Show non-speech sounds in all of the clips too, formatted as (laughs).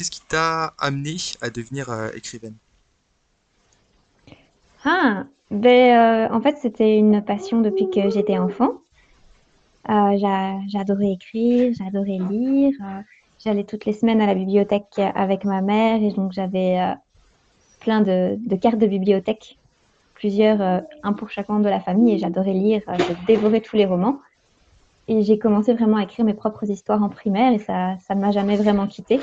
qu'est-ce qui t'a amené à devenir euh, écrivaine? Ah, ben, euh, en fait, c'était une passion depuis que j'étais enfant. Euh, j'a- j'adorais écrire, j'adorais lire. j'allais toutes les semaines à la bibliothèque avec ma mère et donc j'avais plein de, de cartes de bibliothèque, plusieurs, un pour membre de la famille et j'adorais lire. je dévorais tous les romans. Et j'ai commencé vraiment à écrire mes propres histoires en primaire et ça, ne m'a jamais vraiment quittée.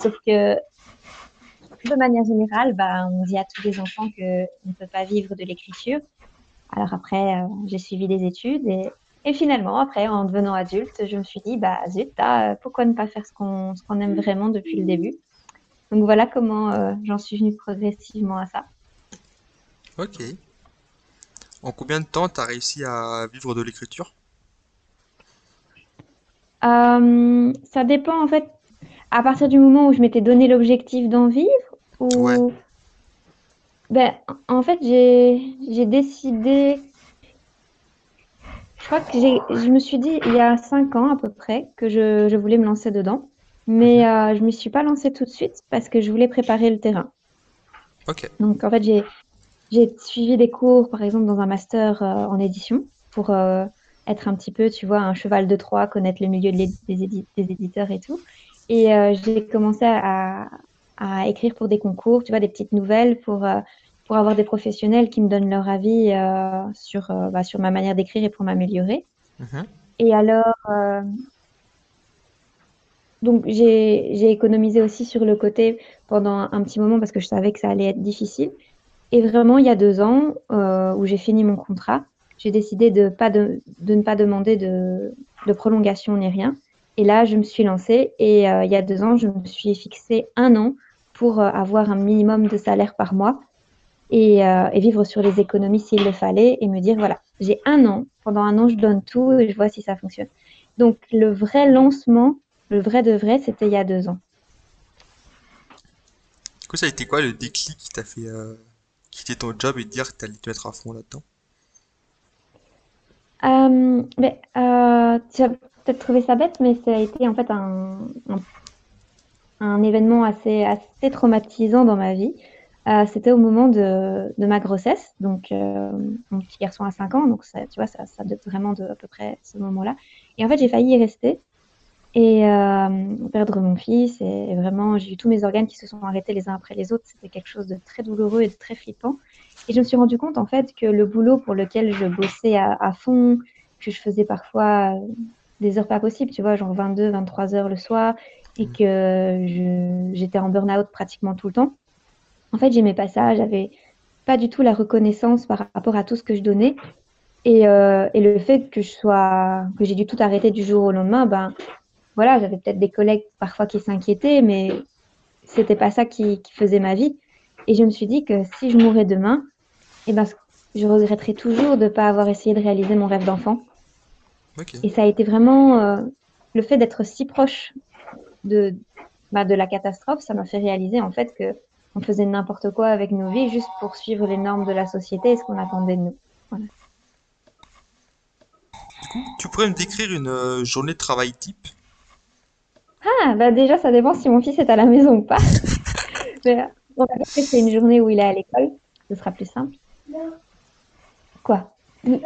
Sauf que de manière générale, bah, on dit à tous les enfants qu'on ne peut pas vivre de l'écriture. Alors après, euh, j'ai suivi des études et, et finalement, après, en devenant adulte, je me suis dit, bah zut, ah, pourquoi ne pas faire ce qu'on qu'on aime vraiment depuis le début? Donc voilà comment euh, j'en suis venue progressivement à ça. Ok. En combien de temps t'as réussi à vivre de l'écriture? Euh, ça dépend en fait, à partir du moment où je m'étais donné l'objectif d'en vivre, Ouais. ou ben, en fait, j'ai décidé Je crois que je me suis dit il y a cinq ans à peu près que je, je voulais me lancer dedans, mais Mhm. euh, je ne me suis pas lancée tout de suite parce que je voulais préparer le terrain. Ok. Donc en fait, j'ai, j'ai suivi des cours, par exemple, dans un master euh, en édition pour euh, être un petit peu, tu vois, un cheval de Troie, connaître le milieu de des, édi- des éditeurs et tout. Et euh, j'ai commencé à, à écrire pour des concours, tu vois, des petites nouvelles pour, euh, pour avoir des professionnels qui me donnent leur avis euh, sur, bah, sur ma manière d'écrire et pour m'améliorer. Mhm. Et alors, donc j'ai économisé aussi sur le côté pendant un, petit moment parce que je savais que ça allait être difficile. Et vraiment, il y a deux ans, où j'ai fini mon contrat, j'ai décidé de, ne pas demander de, prolongation ni rien. Et là, je me suis lancée et euh, il y a deux ans, je me suis fixé un an pour euh, avoir un minimum de salaire par mois et, euh, et vivre sur les économies s'il le fallait et me dire, voilà, j'ai un an, pendant un an, je donne tout et je vois si ça fonctionne. Donc, le vrai lancement, le vrai de vrai, c'était il y a deux ans. Du coup, ça a été quoi le déclic qui t'a fait quitter ton job et dire que t'allais te mettre à fond là-dedans? Euh, mais euh, tu vas peut-être trouver ça bête, mais ça a été en fait un, un, événement assez, assez traumatisant dans ma vie. Euh, c'était au moment de, de ma grossesse, donc mon petit garçon a 5 ans, donc tu vois, ça, ça date vraiment de à peu près ce moment-là. Et en fait, j'ai failli y rester et euh, perdre mon fils, et, vraiment, j'ai eu tous mes organes qui se sont arrêtés les uns après les autres. C'était quelque chose de très douloureux et de très flippant. Et je me suis rendu compte en fait que le boulot pour lequel je bossais à, à fond, que je faisais parfois euh, des heures pas possibles, tu vois, genre 22, 23 heures le soir, et Mhm. que j'étais en burn-out pratiquement tout le temps. En fait, j'aimais pas ça, j'avais pas du tout la reconnaissance par rapport à tout ce que je donnais. Et, euh, et le fait que je sois, que j'ai dû tout arrêter du jour au lendemain, ben voilà, j'avais peut-être des collègues parfois qui s'inquiétaient, mais c'était pas ça qui, qui faisait ma vie. Et je me suis dit que si je mourais demain, eh ben, je regretterais toujours de ne pas avoir essayé de réaliser mon rêve d'enfant. Et ça a été vraiment euh, le fait d'être si proche de, bah, de la catastrophe, ça m'a fait réaliser en fait que on faisait n'importe quoi avec nos vies juste pour suivre les normes de la société et ce qu'on attendait de nous. Voilà. Du coup, tu pourrais me décrire une euh, journée de travail type? Ah, bah déjà, ça dépend si mon fils est à la maison ou pas. (laughs) Mais, on va dire que c'est une journée où il est à l'école, ce sera plus simple. Quoi? N-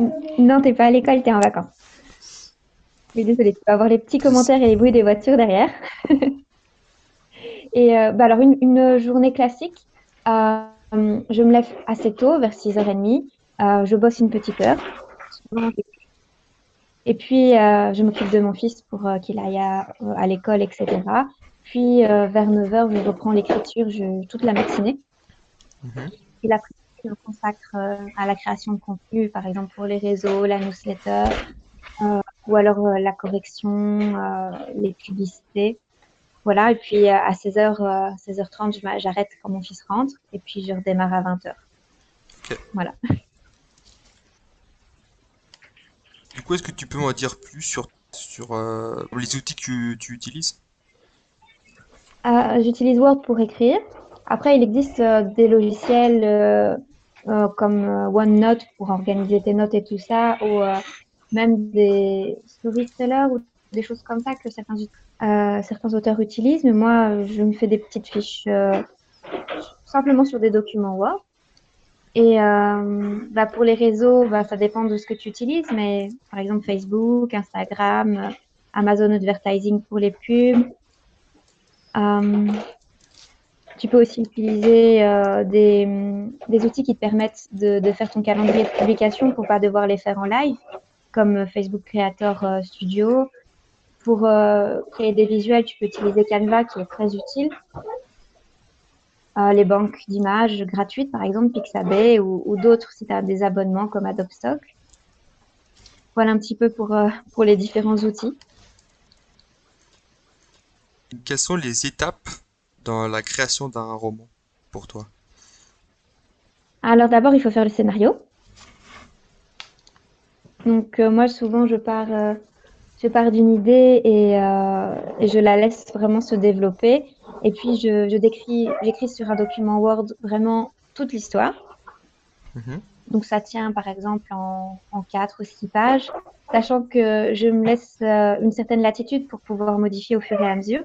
n- Non, t'es pas à l'école, t'es en vacances. Oui, désolée, tu vas avoir les petits commentaires et les bruits des voitures derrière. (laughs) Et euh, bah alors, une, une journée classique, euh, je me lève assez tôt, vers 6h30. Euh, je bosse une petite heure. Souvent, Et puis, euh, je m'occupe de mon fils pour euh, qu'il aille à, à l'école, etc. Puis, euh, vers 9h, je reprends l'écriture je- toute la matinée. Mhm. Et l'après-midi, je me consacre euh, à la création de contenu, par exemple pour les réseaux, la newsletter, euh, ou alors euh, la correction, euh, les publicités. Voilà, et puis euh, à 16h, euh, 16h30, je m'a- j'arrête quand mon fils rentre, et puis je redémarre à 20h. Ok. Voilà. Du coup, est-ce que tu peux m'en dire plus sur, sur euh, les outils que tu, utilises? Euh, j'utilise Word pour écrire. Après, il existe euh, des logiciels comme OneNote pour organiser tes notes et tout ça, ou même des storytellers ou des choses comme ça que certains ut- certains auteurs utilisent, mais moi, je me fais des petites fiches simplement sur des documents Word. Et euh, bah, pour les réseaux, bah, ça dépend de ce que tu utilises, mais par exemple Facebook, Instagram, Amazon Advertising pour les pubs. Euh, tu peux aussi utiliser euh, des, outils qui te permettent de, faire ton calendrier de publication pour pas devoir les faire en live, comme Facebook Creator euh, Studio. Pour euh, créer des visuels, tu peux utiliser Canva qui est très utile. Euh, les banques d'images gratuites, par exemple Pixabay ou, ou d'autres si tu as des abonnements comme Adobe Stock. Voilà un petit peu pour, euh, pour les différents outils. Quelles sont les étapes dans la création d'un roman pour toi? Alors d'abord, il faut faire le scénario. Donc euh, moi, souvent, je pars, je pars d'une idée et, et, je la laisse vraiment se développer. Et puis, je, je décris, j'écris sur un document Word vraiment toute l'histoire. -hmm. Donc ça tient par exemple en, en 4 ou 6 pages, sachant que je me laisse une certaine latitude pour pouvoir modifier au fur et à mesure.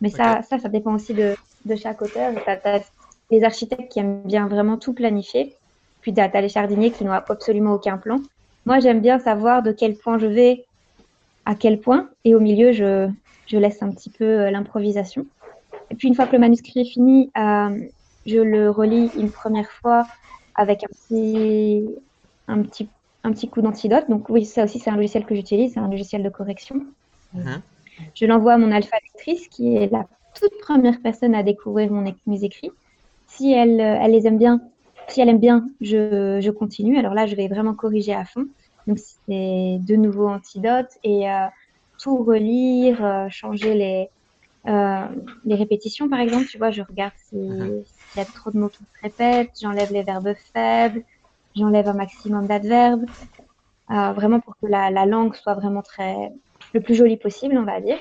Mais ça, okay. ça, ça dépend aussi de, de chaque auteur. Tu as, les architectes qui aiment bien vraiment tout planifier, puis tu as, as, les jardiniers qui n'ont absolument aucun plan. Moi, j'aime bien savoir de quel point je vais, à quel point, et au milieu, je, je laisse un petit peu l'improvisation. Et puis, une fois que le manuscrit est fini, euh, je le relis une première fois avec un petit, un petit, un petit coup d'antidote. Donc, oui, ça aussi, c'est un logiciel que j'utilise, c'est un logiciel de correction. -hmm. Je l'envoie à mon alpha lectrice, qui est la toute première personne à découvrir mon, mes écrits. Si elle, elle, les aime bien, si elle aime bien, je, je, continue. Alors là, je vais vraiment corriger à fond. Donc, c'est de nouveaux antidotes et euh, tout relire, euh, changer les, euh, les répétitions, par exemple. Tu vois, je regarde s'il si y a trop de mots qui se répètent, j'enlève les verbes faibles, j'enlève un maximum d'adverbes, vraiment pour que la, la langue soit vraiment très, le plus joli possible, on va dire.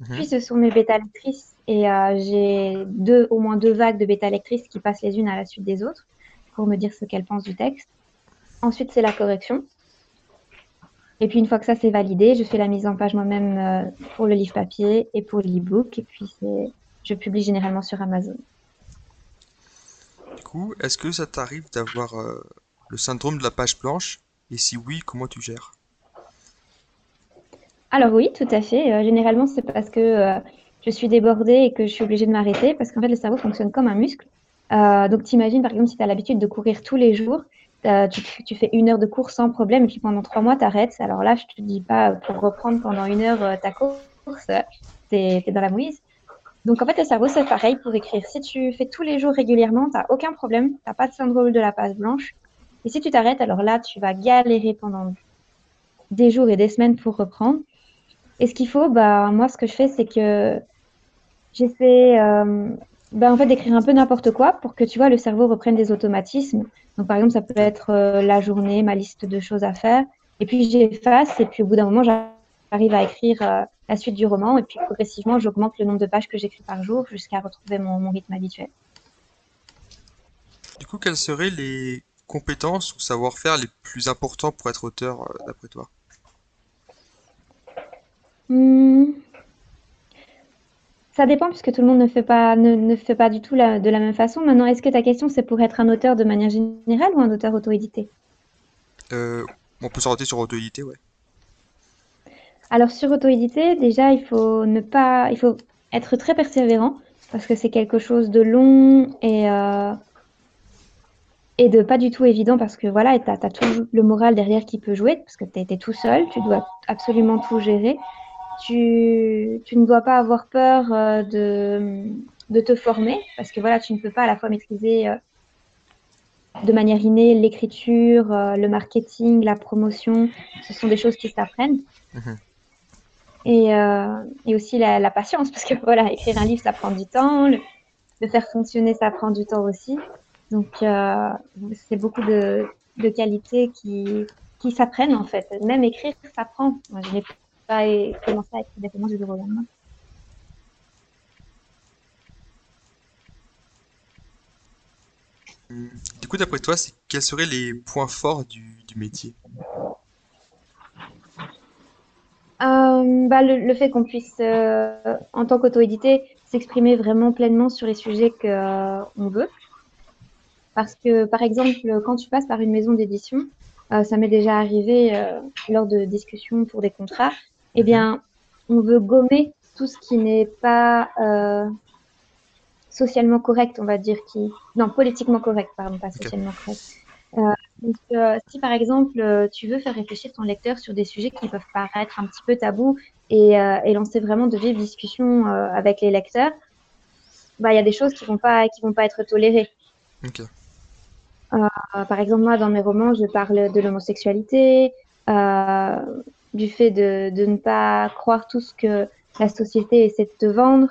Mmh. Puis ce sont mes bêta lectrices et euh, j'ai deux, au moins deux vagues de bêta lectrices qui passent les unes à la suite des autres pour me dire ce qu'elles pensent du texte. Ensuite, c'est la correction. Et puis une fois que ça c'est validé, je fais la mise en page moi-même euh, pour le livre papier et pour l'e-book. Et puis je publie généralement sur Amazon. Du coup, est-ce que ça t'arrive d'avoir euh, le syndrome de la page blanche? Et si oui, comment tu gères? Alors oui, tout à fait. Euh, généralement, c'est parce que euh, je suis débordée et que je suis obligée de m'arrêter parce qu'en fait, le cerveau fonctionne comme un muscle. Donc, t'imagines, par exemple, si tu as l'habitude de courir tous les jours, tu, tu, fais une heure de course sans problème et puis pendant trois mois, tu arrêtes. Alors là, je te dis pas pour reprendre pendant une heure ta course, tu dans la mouise. Donc, en fait, le cerveau, c'est pareil pour écrire. Si tu fais tous les jours régulièrement, tu aucun problème. Tu pas de syndrome de la page blanche. Et si tu t'arrêtes, alors là, tu vas galérer pendant des jours et des semaines pour reprendre. Et ce qu'il faut, bah, moi, ce que je fais, c'est que j'essaie euh, bah, en fait, d'écrire un peu n'importe quoi pour que, tu vois, le cerveau reprenne des automatismes. Donc, par exemple, ça peut être euh, la journée, ma liste de choses à faire. Et puis, j'efface. Et puis, au bout d'un moment, j'arrive à écrire euh, la suite du roman. Et puis, progressivement, j'augmente le nombre de pages que j'écris par jour jusqu'à retrouver mon, mon rythme habituel. Du coup, quelles seraient les compétences ou savoir-faire les plus importants pour être auteur, d'après toi? Hmm. Ça dépend puisque tout le monde ne fait pas, ne, ne fait pas du tout la, de la même façon. Maintenant, est-ce que ta question c'est pour être un auteur de manière générale ou un auteur auto-édité euh, On peut s'arrêter sur auto-édité, ouais. Alors sur auto-édité, déjà il faut ne pas, il faut être très persévérant parce que c'est quelque chose de long et euh, et de pas du tout évident parce que voilà, tu as, as, tout le moral derrière qui peut jouer parce que tu es, tout seul, tu dois absolument tout gérer tu, tu, ne dois pas avoir peur euh, de, de, te former parce que voilà, tu ne peux pas à la fois maîtriser euh, de manière innée l'écriture, euh, le marketing, la promotion. Ce sont des choses qui s'apprennent. Mmh. Et, et, aussi la, la, patience parce que (laughs) voilà, écrire un livre, ça prend du temps. Le, le faire fonctionner, ça prend du temps aussi. Donc, c'est beaucoup de, de qualités qui, qui s'apprennent en fait. Même écrire, ça prend. Moi, je n'ai pas commencé à écrire des du jour au lendemain. Du coup, d'après toi, quels seraient les points forts du, du métier? Euh, bah, le, le fait qu'on puisse, euh, en tant qu'auto-édité, s'exprimer vraiment pleinement sur les sujets que euh, on veut. Parce que, par exemple, quand tu passes par une maison d'édition, ça m'est déjà arrivé lors de discussions pour des contrats, eh Mhm. bien, on veut gommer tout ce qui n'est pas euh, socialement correct, on va dire, qui... Non, politiquement correct, pardon, pas socialement correct. Euh, donc, euh, si par exemple, tu veux faire réfléchir ton lecteur sur des sujets qui peuvent paraître un petit peu tabous et, et lancer vraiment de vives discussions avec les lecteurs, bah, il y a des choses qui vont pas, qui vont pas être tolérées. Par exemple, moi, dans mes romans, je parle de l'homosexualité, du fait de, de ne pas croire tout ce que la société essaie de te vendre,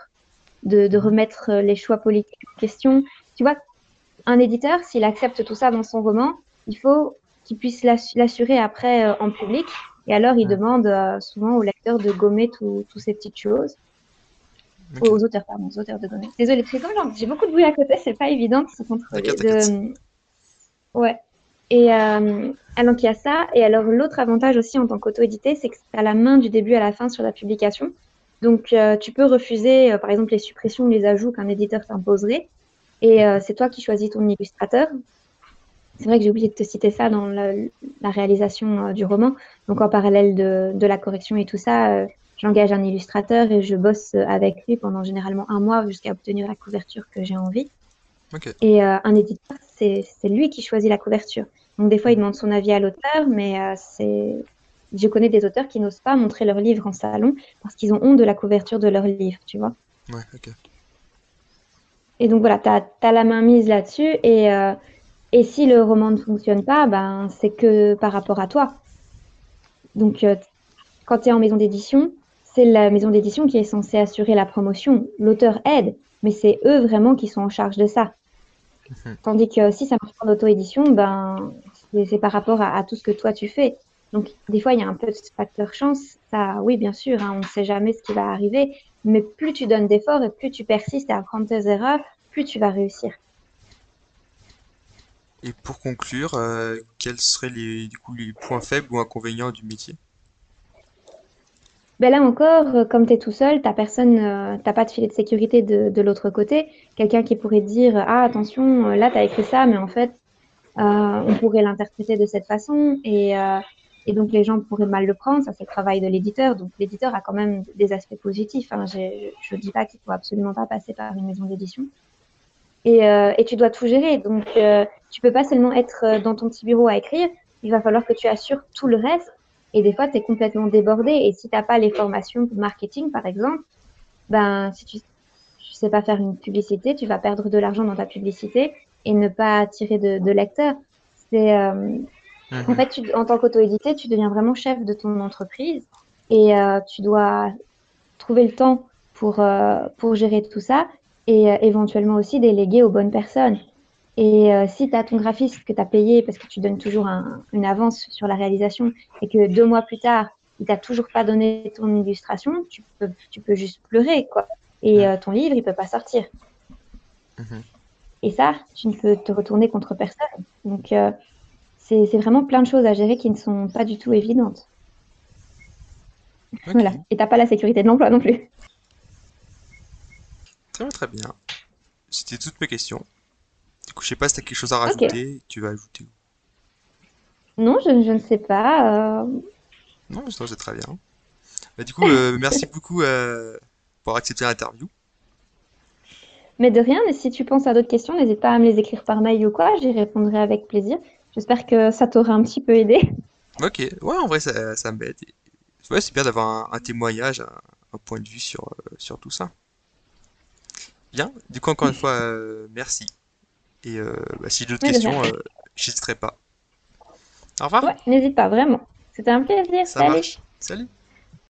de, de Mhm. remettre les choix politiques en question. Tu vois, un éditeur, s'il accepte tout ça dans son roman, il faut qu'il puisse l'assu- l'assurer après euh, en public. Et alors, il demande euh, souvent au lecteur de gommer tout- toutes ces petites choses. Aux auteurs, pardon, aux auteurs de gommer. Désolée, j'ai beaucoup de bruit à côté, c'est pas évident de se contrôler. De... Ouais. Et euh, alors, il y a ça. Et alors, l'autre avantage aussi en tant qu'auto-édité, c'est que tu as la main du début à la fin sur la publication. Donc, euh, tu peux refuser, euh, par exemple, les suppressions ou les ajouts qu'un éditeur t'imposerait. Et euh, c'est toi qui choisis ton illustrateur. C'est vrai que j'ai oublié de te citer ça dans la, réalisation euh, du roman. Donc, en parallèle de, de la correction et tout ça, euh, j'engage un illustrateur et je bosse avec lui pendant généralement un mois jusqu'à obtenir la couverture que j'ai envie. Et euh, un éditeur, c'est lui qui choisit la couverture. Donc, des fois, il demande son avis à l'auteur, mais euh, c'est. Je connais des auteurs qui n'osent pas montrer leur livre en salon parce qu'ils ont honte de la couverture de leur livre, tu vois. Ouais, ok. Et donc voilà, tu as, la main mise là-dessus. Et, euh, et si le roman ne fonctionne pas, ben, c'est que par rapport à toi. Donc, quand tu es en maison d'édition, c'est la maison d'édition qui est censée assurer la promotion. L'auteur aide, mais c'est eux vraiment qui sont en charge de ça. Mhm. Tandis que si ça marche en auto-édition, ben, c'est c'est par rapport à, à tout ce que toi tu fais. Donc, des fois, il y a un peu de facteur chance. Ça, oui, bien sûr, hein, on ne sait jamais ce qui va arriver. Mais plus tu donnes d'efforts et plus tu persistes à apprendre tes erreurs, plus tu vas réussir. Et pour conclure, euh, quels seraient les, du coup, les points faibles ou inconvénients du métier? Ben là encore, euh, comme tu es tout seul, t'as personne, euh, t'as pas de filet de sécurité de, de l'autre côté. Quelqu'un qui pourrait dire, ah attention, euh, là tu as écrit ça, mais en fait, on pourrait l'interpréter de cette façon et, et donc les gens pourraient mal le prendre. Ça, c'est le travail de l'éditeur. Donc l'éditeur a quand même des aspects positifs. Hein. Je ne dis pas qu'il faut absolument pas passer par une maison d'édition. Et, et tu dois tout gérer. Donc tu peux pas seulement être dans ton petit bureau à écrire. Il va falloir que tu assures tout le reste. Et des fois, tu es complètement débordé. Et si tu n'as pas les formations de marketing, par exemple, ben, si tu ne sais pas faire une publicité, tu vas perdre de l'argent dans ta publicité et ne pas attirer de, de lecteurs. C'est, euh, en Mhm. fait, tu, en tant qu'auto-édité, tu deviens vraiment chef de ton entreprise et euh, tu dois trouver le temps pour, euh, pour gérer tout ça et euh, éventuellement aussi déléguer aux bonnes personnes. Et euh, si tu as ton graphiste que tu as payé parce que tu donnes toujours un- une avance sur la réalisation et que deux mois plus tard, il t'a toujours pas donné ton illustration, tu peux, tu peux juste pleurer, quoi. Et euh, ton livre, il peut pas sortir. Mhm. Et ça, tu ne peux te retourner contre personne. Donc, euh, c'est vraiment plein de choses à gérer qui ne sont pas du tout évidentes. Ok. Voilà. Et t'as pas la sécurité de l'emploi non plus. Très bien, très bien. C'était toutes mes questions. Du coup, je sais pas si t'as quelque chose à rajouter. Tu vas ajouter. Non, je, je ne sais pas. euh, Non, non, c'est très bien. Bah, du coup, euh, (laughs) merci beaucoup euh, pour accepter l'interview. Mais de rien, et si tu penses à d'autres questions, n'hésite pas à me les écrire par mail ou quoi, j'y répondrai avec plaisir. J'espère que ça t'aura un petit peu aidé. (laughs) Ok, ouais, en vrai, ça, ça m'aide. Ouais, c'est bien d'avoir un, un témoignage, un, un point de vue sur, sur tout ça. Bien, du coup, encore une fois, merci. Et euh, bah, si j'ai d'autres Oui, questions, euh, j'hésiterai pas. Au revoir, Ouais, n'hésite pas, vraiment. C'était un plaisir. ça Salut. marche. Salut.